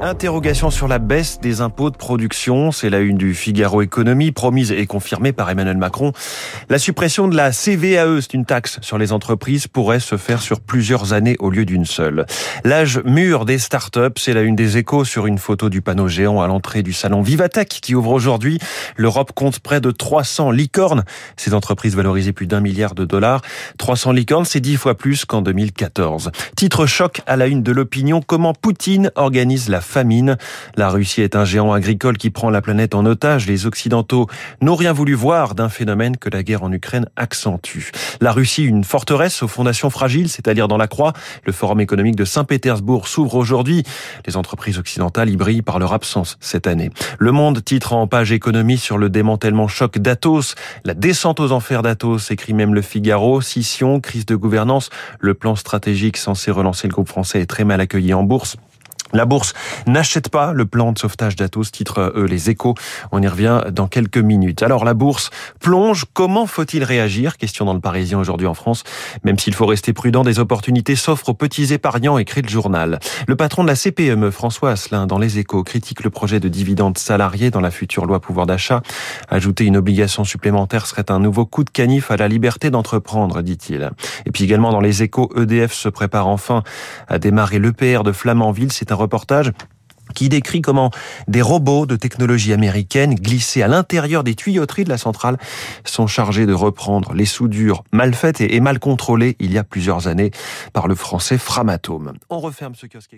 Interrogation sur la baisse des impôts de production, c'est la une du Figaro Économie, promise et confirmée par Emmanuel Macron. La suppression de la CVAE, c'est une taxe sur les entreprises, pourrait se faire sur plusieurs années au lieu d'une seule. L'âge mûr des startups, c'est la une des échos sur une photo du panneau géant à l'entrée du salon Vivatech qui ouvre aujourd'hui. L'Europe compte près de 300 licornes. Ces entreprises valorisées plus d'un milliard de dollars. 300 licornes, c'est dix fois plus qu'en 2014. Titre choc à la une de l'opinion, comment Poutine organise la famine. La Russie est un géant agricole qui prend la planète en otage. Les Occidentaux n'ont rien voulu voir d'un phénomène que la guerre en Ukraine accentue. La Russie, une forteresse aux fondations fragiles, c'est à dire dans la croix. Le forum économique de Saint-Pétersbourg s'ouvre aujourd'hui. Les entreprises occidentales y brillent par leur absence cette année. Le Monde titre en page économie sur le démantèlement choc d'Atos. La descente aux enfers d'Atos, écrit même le Figaro. Scission, crise de gouvernance. Le plan stratégique censé relancer le groupe français est très mal accueilli en bourse. La bourse n'achète pas le plan de sauvetage d'Atos, titre eux les échos. On y revient dans quelques minutes. Alors la bourse plonge. Comment faut-il réagir? Question dans le Parisien aujourd'hui en France. Même s'il faut rester prudent, des opportunités s'offrent aux petits épargnants, écrit le journal. Le patron de la CPME, François Asselin, dans les échos, critique le projet de dividendes salariés dans la future loi pouvoir d'achat. Ajouter une obligation supplémentaire serait un nouveau coup de canif à la liberté d'entreprendre, dit-il. Et puis également dans les échos, EDF se prépare enfin à démarrer l'EPR de Flamanville. C'est un reportage qui décrit comment des robots de technologie américaine glissés à l'intérieur des tuyauteries de la centrale sont chargés de reprendre les soudures mal faites et mal contrôlées il y a plusieurs années par le français Framatome. On referme ce kiosque